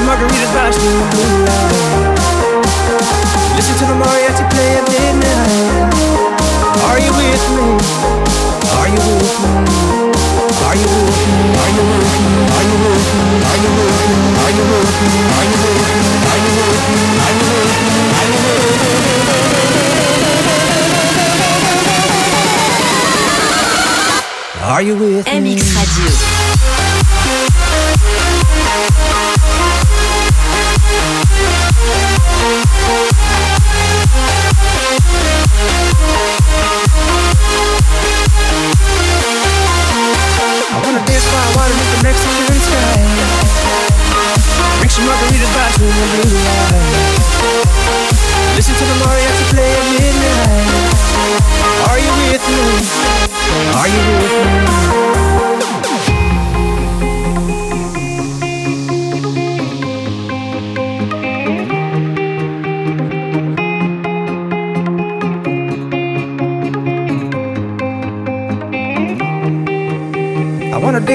Reaching margaritas by the blue light. Listen to the mariachi play at midnight. Are you with me? Are you with me? Are you with me? Are you with me? Are you with me? Are you with me? Are you with me? Are you with me? Are you with me? Are you with me? Are you with me? Are you with me? MX Radio. Are you with me?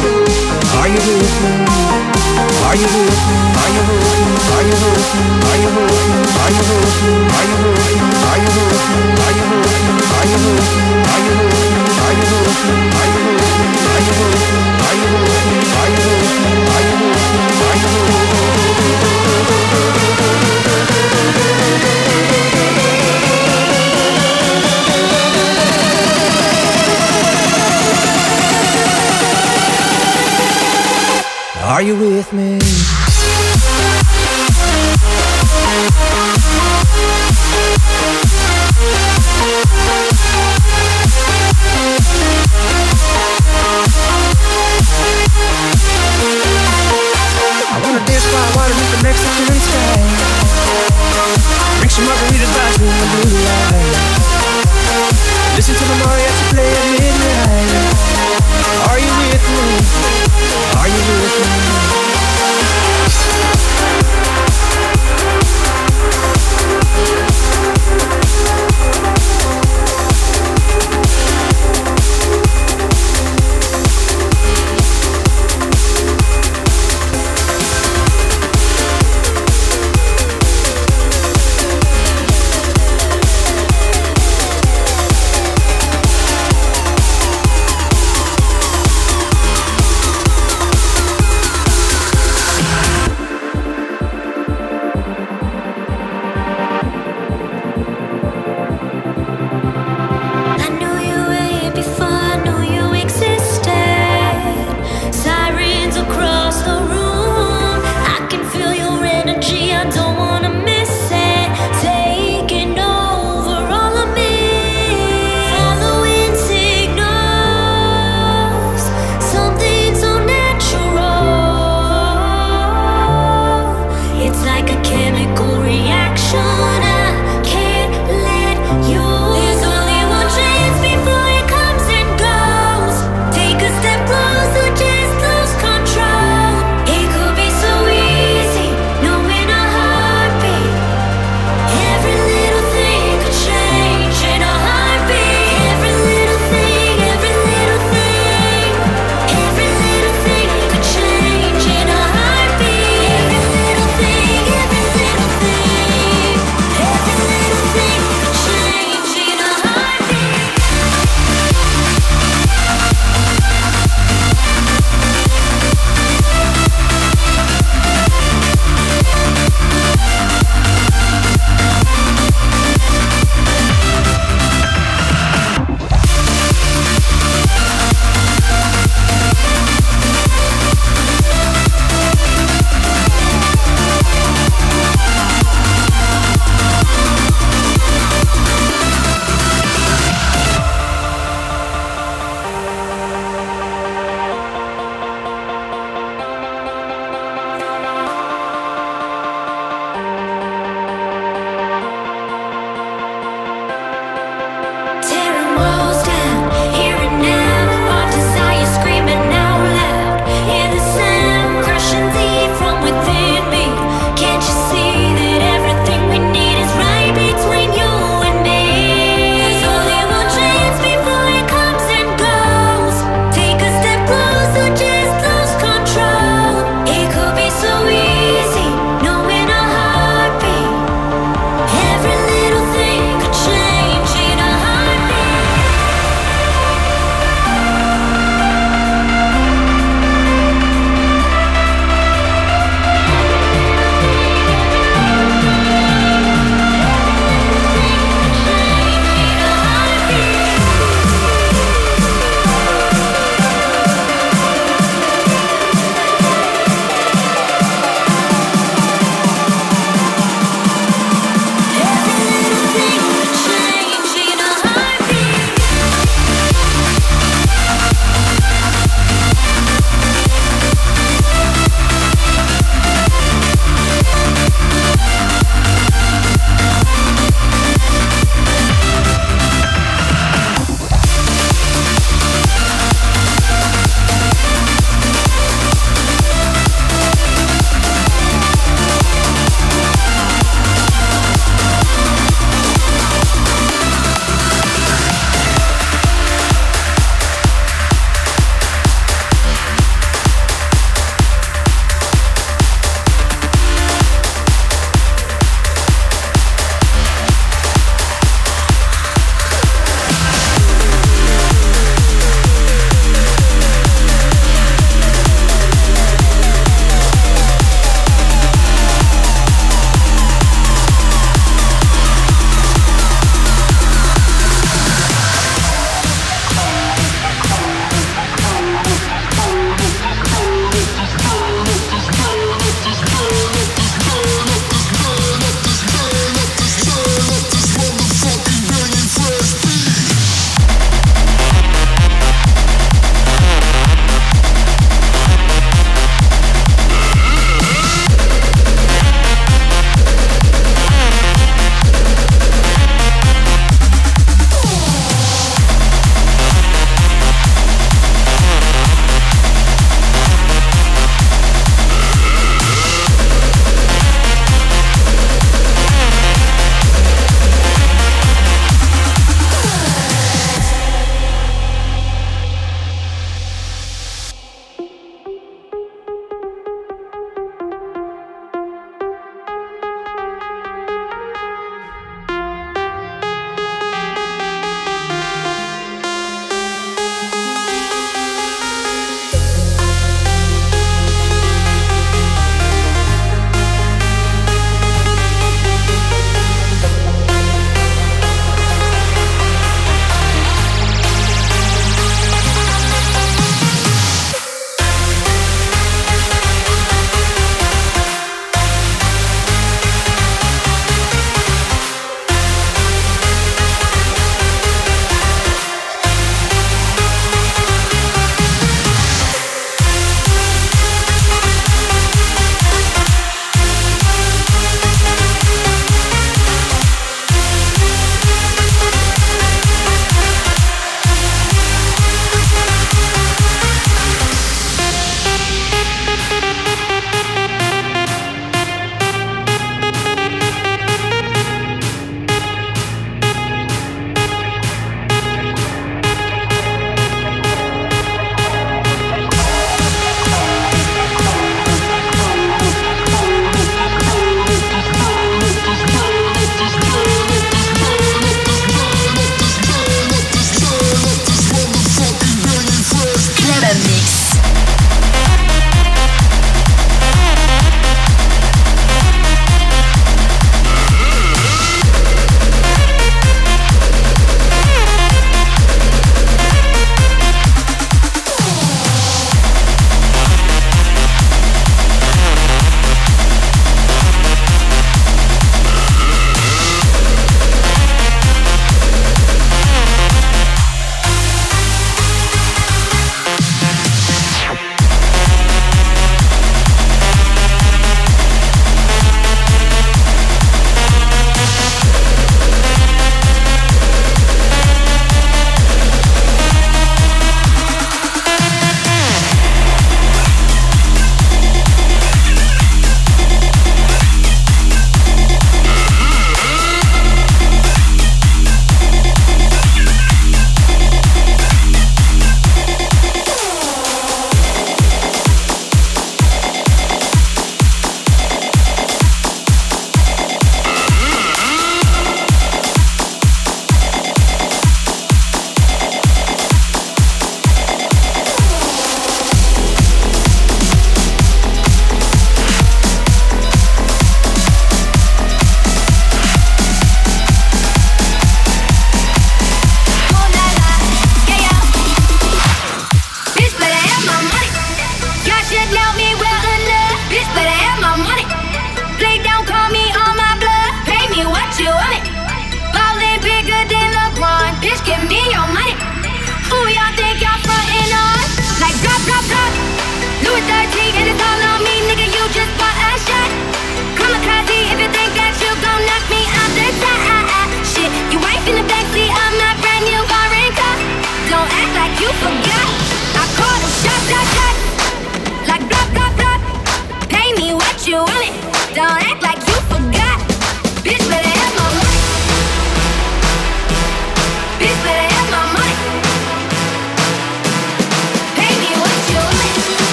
Are you me? Are you me? Are you me? Are you me? Are you me? Are you me? Are you me? Are you me? Are you me? Are you me? Are you me? Are you me? Are you me? Are you me? Are you me? Are you with with me?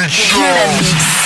A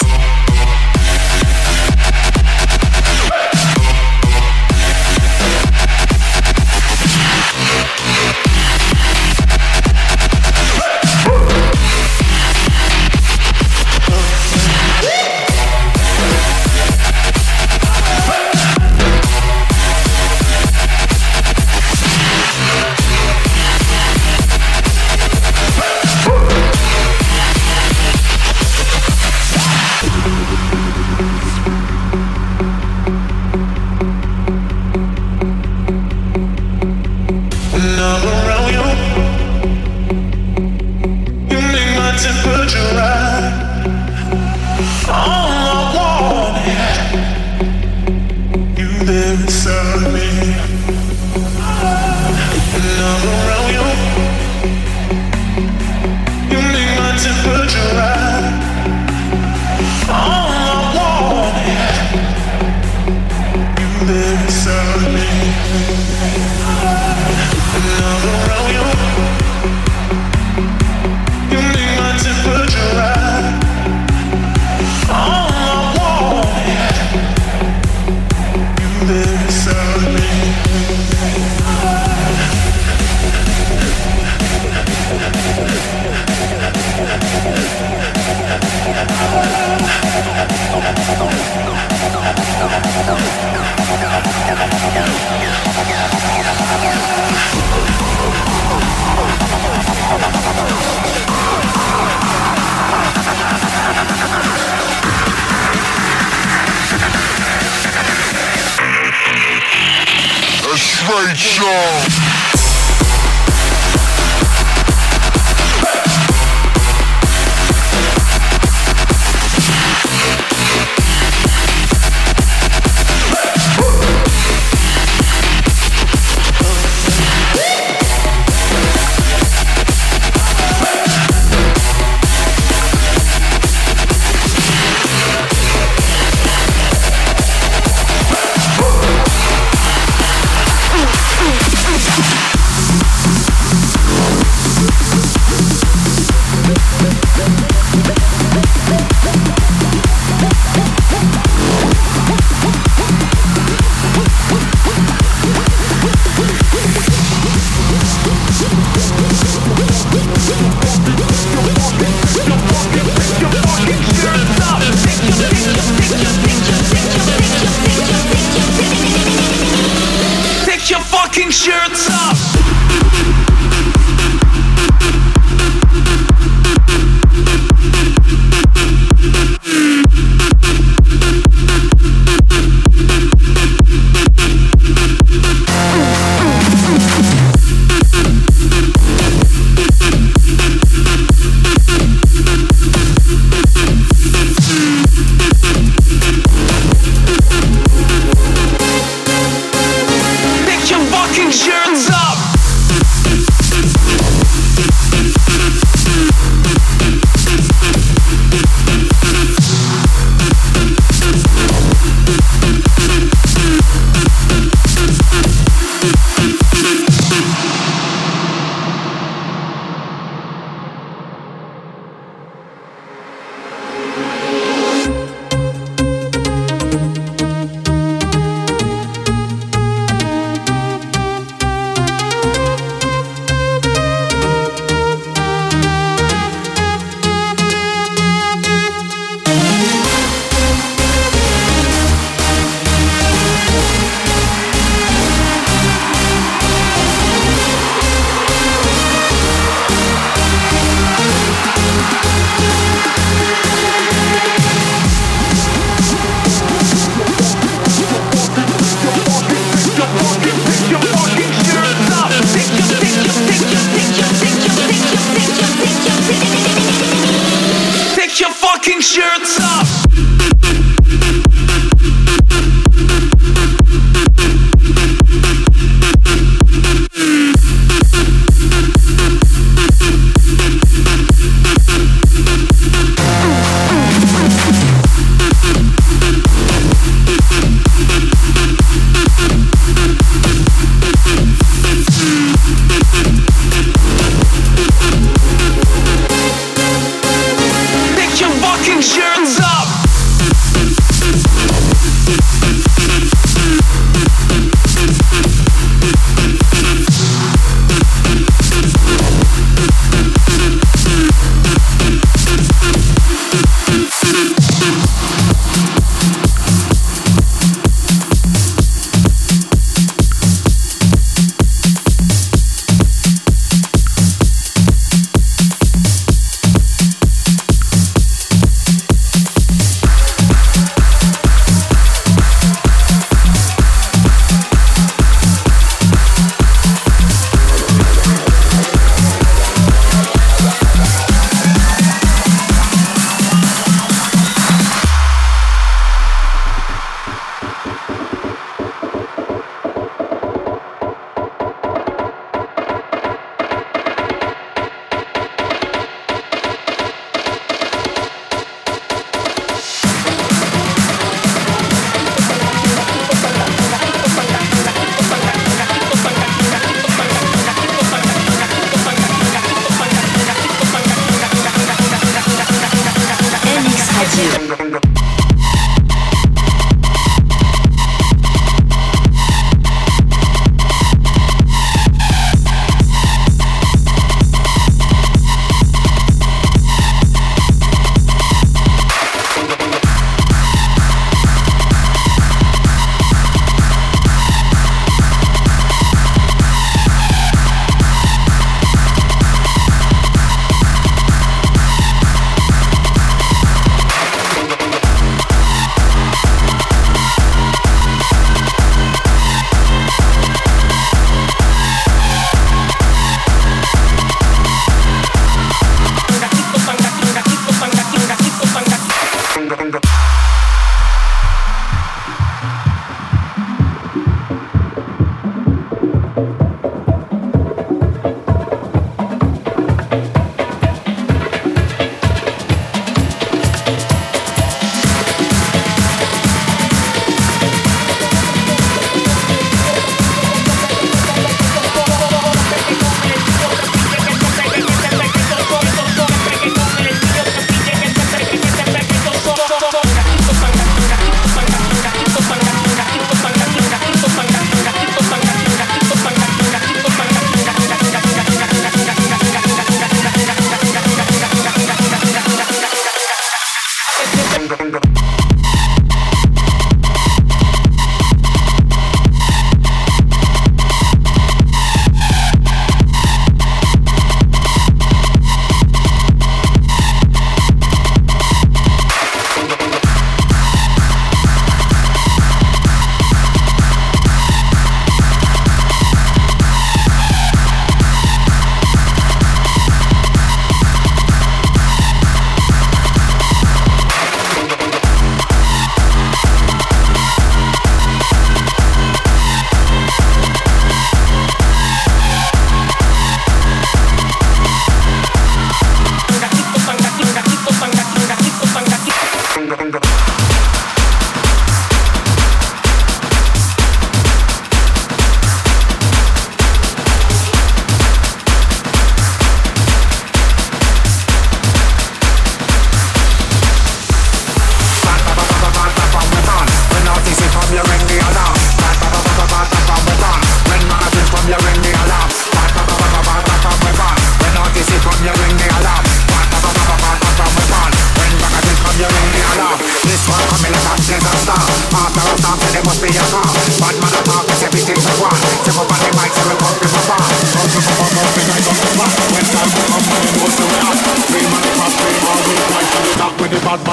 show.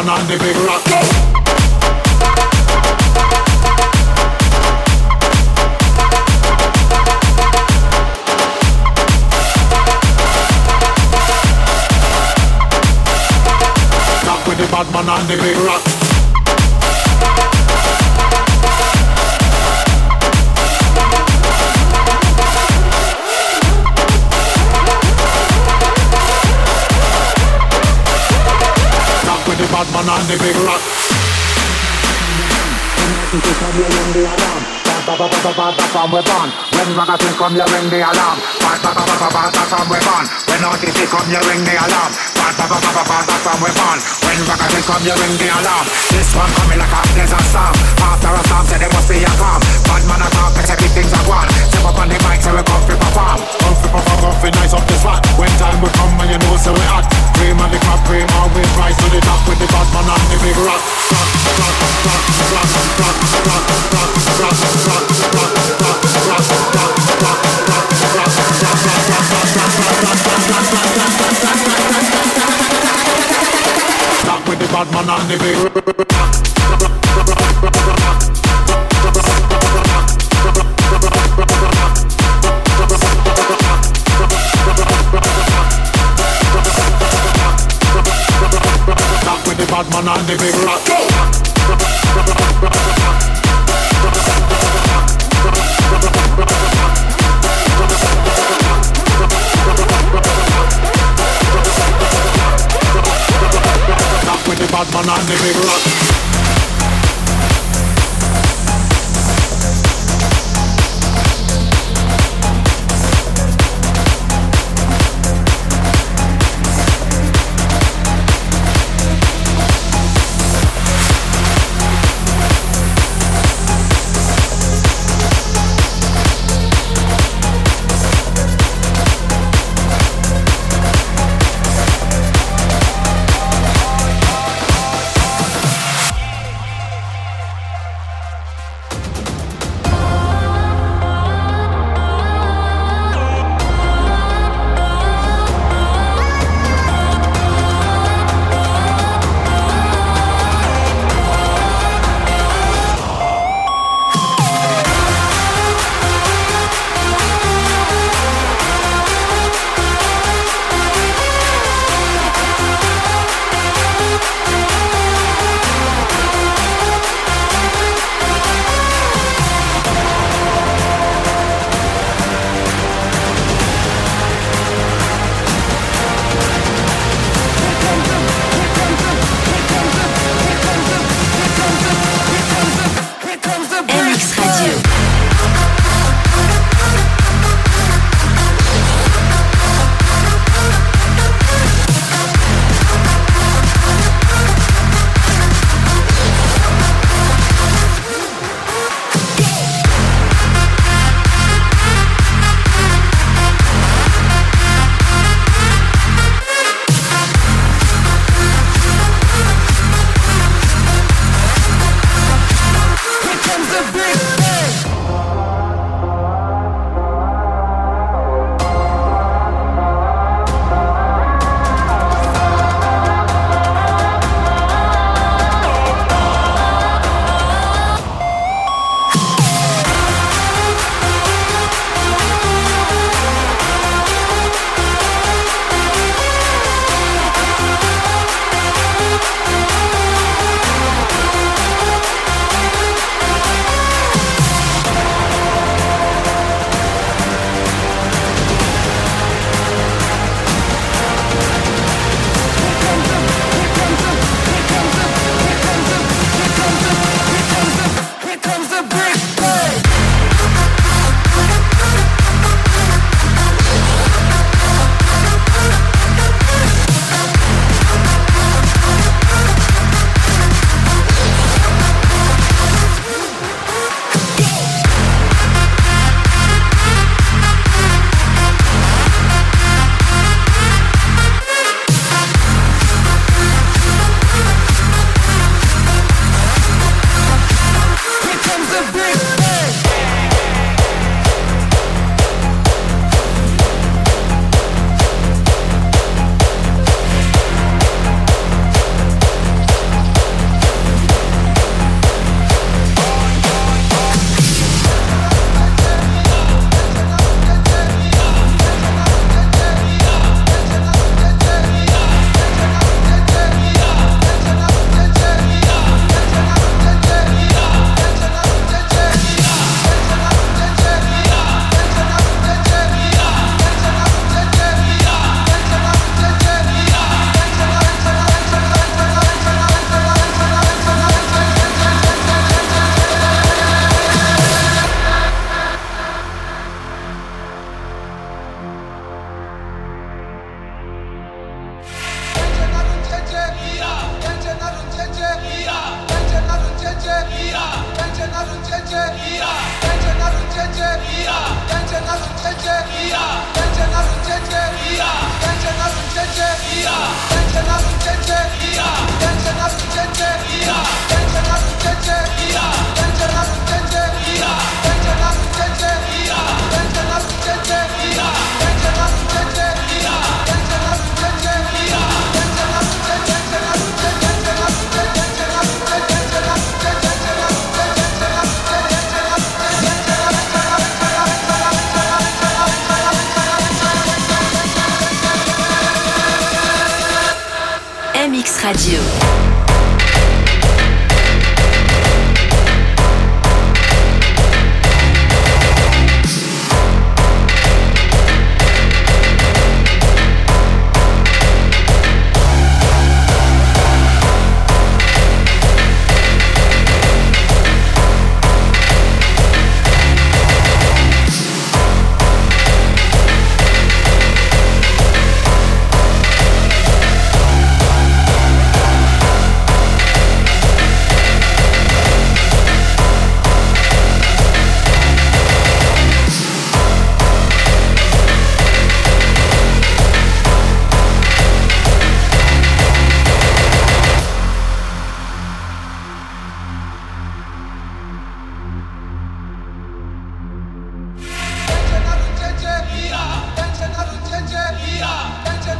Man and the big rock. With the bad man and the big. Rock listen to come here ring the alarm. Ba ba ba ba ba ba from we born. When magazine come here ring the alarm. Ba ba ba ba ba ba from we born. When artists come here ring the alarm. Born. When ragamuffin come, you ring the alarm. This one coming like a storm. After a storm, say. Bad man everything's a. Step up on the mic, we nice up. When time will come, and you know, we. Cream the cream we rise to the top with the bad man the big rock. Rock, rock, rock, rock, rock, rock, rock, rock, rock, rock, rock, rock, rock, rock, Rock with the bad man and the big. Rock with the bad man and the big rock. on the big rock.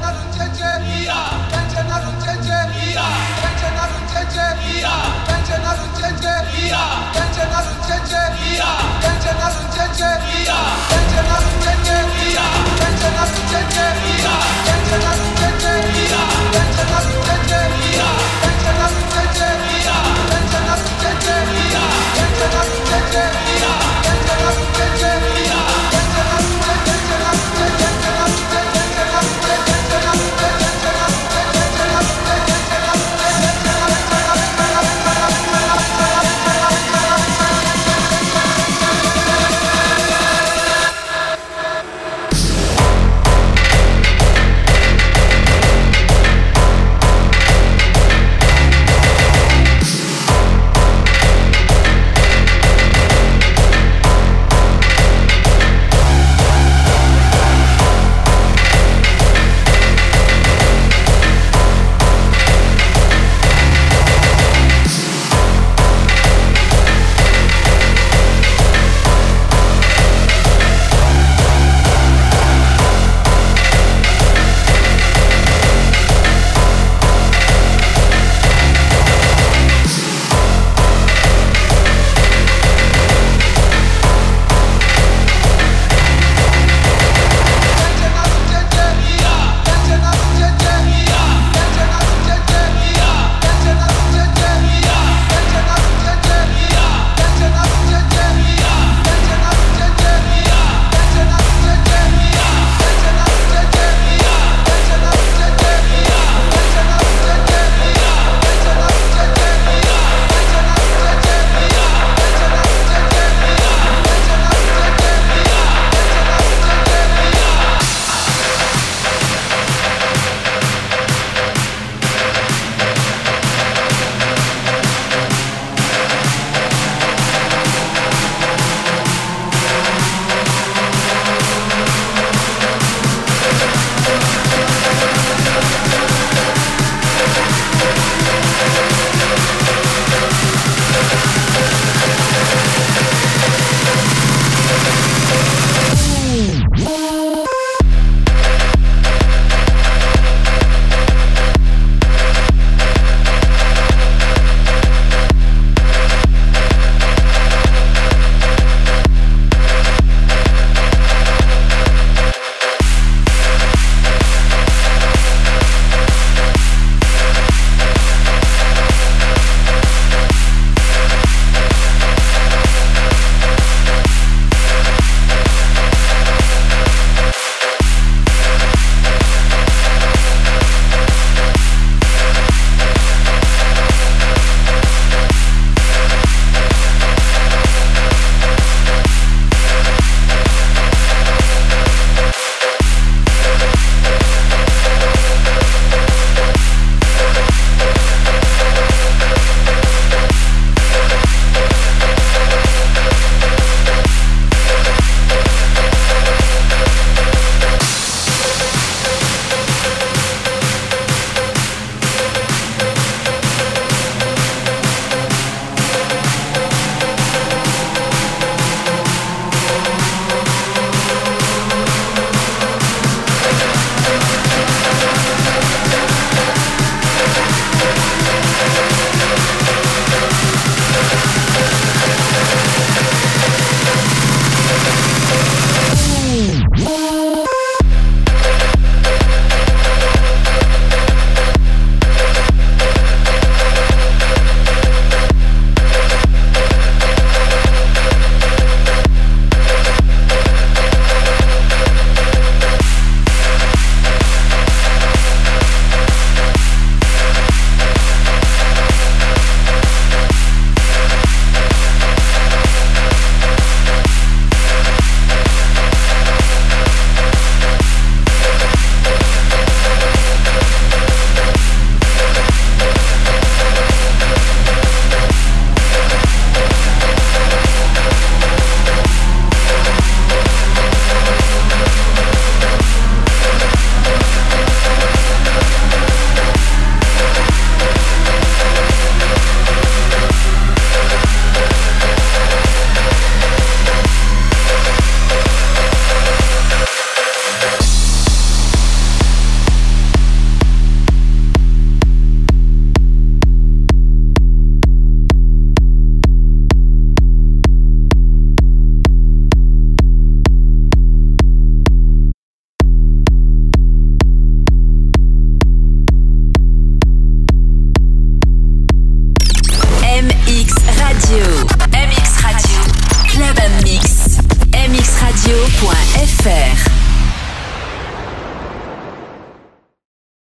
na rudziecie, będzie na rudziecie, będzie na rudziecie, będzie na rudziecie, będzie na rudziecie, będzie na rudziecie, będzie na rudziecie, będzie na